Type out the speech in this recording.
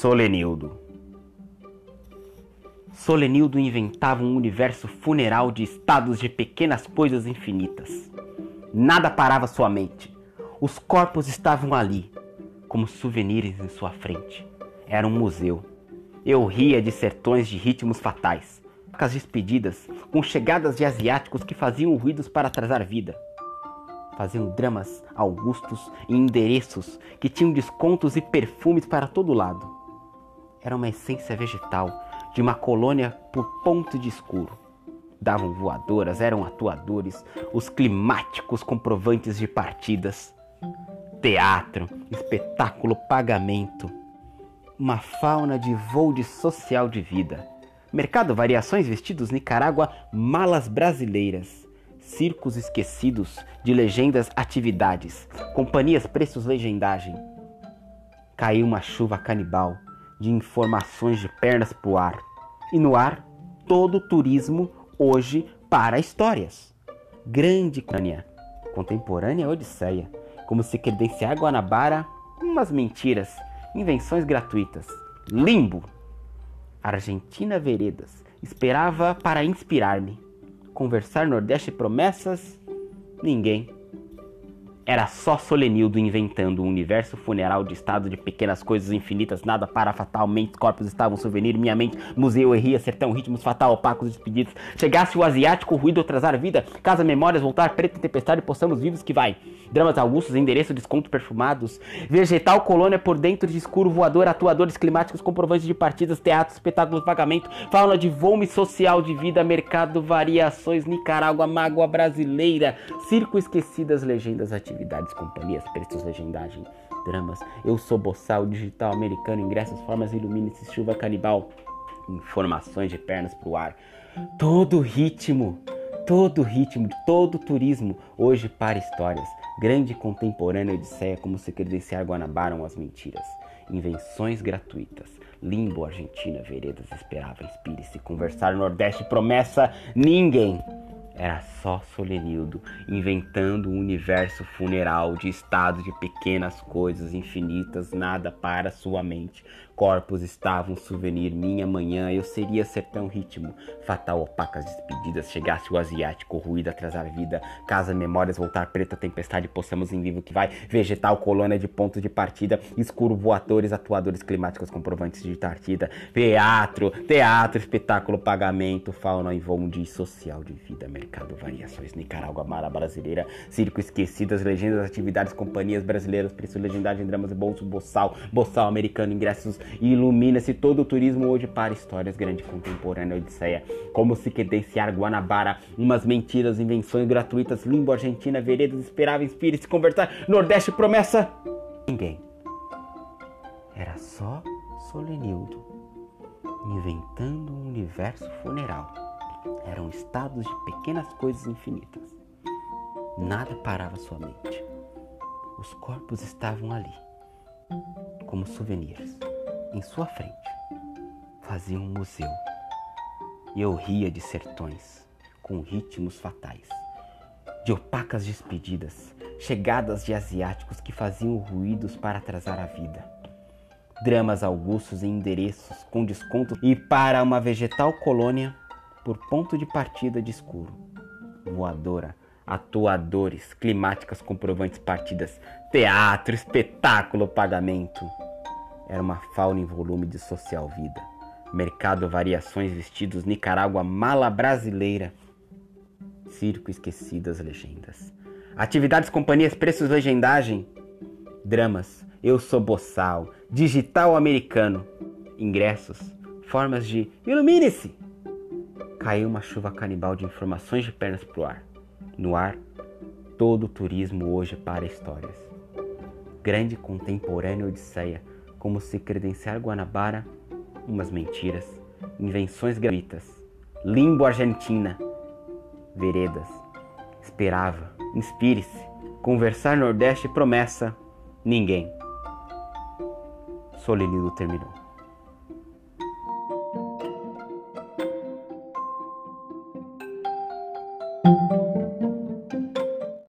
Solenildo. Solenildo inventava um universo funeral de estados de pequenas coisas infinitas. Nada parava sua mente. Os corpos estavam ali, como souvenirs em sua frente. Era um museu. Eu ria de sertões de ritmos fatais, as despedidas, com chegadas de asiáticos que faziam ruídos para atrasar vida. Faziam dramas augustos e endereços que tinham descontos e perfumes para todo lado. Era uma essência vegetal de uma colônia por ponto de escuro. Davam voadoras, eram atuadores, os climáticos comprovantes de partidas. Teatro, espetáculo, pagamento. Uma fauna de voo de social de vida. Mercado Variações Vestidos Nicarágua, malas brasileiras. Circos esquecidos de legendas atividades. Companhias preços legendagem. Caiu uma chuva canibal de informações de pernas pro ar. E no ar, todo o turismo hoje para histórias. Grande crânia, contemporânea odisseia, como se credenciar Guanabara, umas mentiras, invenções gratuitas. Limbo. Argentina Veredas, esperava para inspirar-me. Conversar Nordeste promessas? Ninguém. Era só Solenildo inventando um universo funeral de estado de pequenas coisas infinitas, nada para fatalmente, corpos estavam souvenir, minha mente, museu erria, sertão, ritmos fatal, opacos despedidos. Chegasse o asiático, ruído atrasar a vida, casa memórias, voltar preta tempestade, possamos vivos que vai. Dramas augustos, endereço, desconto perfumados, vegetal, colônia por dentro de escuro, voador, atuadores climáticos, comprovantes de partidas, teatro, espetáculos, pagamento, fauna de volume social de vida, mercado, variações, Nicarágua, mágoa brasileira, circo esquecidas, legendas, atividades, companhias, preços, legendagem, dramas, eu sou boçal, digital, americano, ingressos, formas, ilumine-se, chuva canibal, informações de pernas pro ar, todo ritmo, todo ritmo, todo turismo, hoje para histórias. Grande contemporânea odisseia como se credenciar Guanabaram as mentiras. Invenções gratuitas. Limbo, Argentina, veredas, esperava, inspire-se, conversar Nordeste, promessa, ninguém. Era só Solenildo inventando um universo funeral de estado de pequenas coisas infinitas, nada para sua mente. Corpos estavam souvenir, minha manhã, eu seria sertão ritmo. Fatal, opacas despedidas, chegasse o asiático, ruído atrasar vida. Casa, memórias, voltar preta, tempestade, possamos em vivo que vai. Vegetal, colônia de ponto de partida. Escuro, voadores, atuadores climáticos, comprovantes de partida. Teatro, teatro, espetáculo, pagamento, fauna em voo de social de vida. Mercado, variações, Nicarágua, Mara Brasileira. Circo, esquecidas, legendas, atividades, companhias brasileiras, preço, legendagem, dramas, bolso, boçal, boçal americano, ingressos ilumina-se todo o turismo hoje para histórias grande contemporânea odisseia, como se credenciar Guanabara, umas mentiras, invenções gratuitas, limbo Argentina, veredas, esperava, inspire-se, conversar, Nordeste, promessa, ninguém. Era só Solenildo, inventando um universo funeral. Eram estados de pequenas coisas infinitas. Nada parava sua mente. Os corpos estavam ali, como souvenirs em sua frente fazia um museu. E eu ria de sertões com ritmos fatais, de opacas despedidas, chegadas de asiáticos que faziam ruídos para atrasar a vida. Dramas augustos em endereços com desconto e para uma vegetal colônia por ponto de partida de escuro. Voadora, atuadores, climáticas comprovantes partidas, teatro, espetáculo, pagamento era uma fauna em volume de social vida. Mercado variações vestidos Nicarágua mala brasileira. Circo esquecidas legendas. Atividades, companhias, preços, legendagem. Dramas, eu sou boçal, digital americano. Ingressos, formas de ilumine-se. Caiu uma chuva canibal de informações de pernas pro ar. No ar, todo o turismo hoje para histórias. Grande contemporânea odisseia como se credenciar Guanabara, umas mentiras, invenções gratuitas, limbo Argentina, veredas, esperava, inspire-se, conversar Nordeste promessa, ninguém. Solenildo terminou.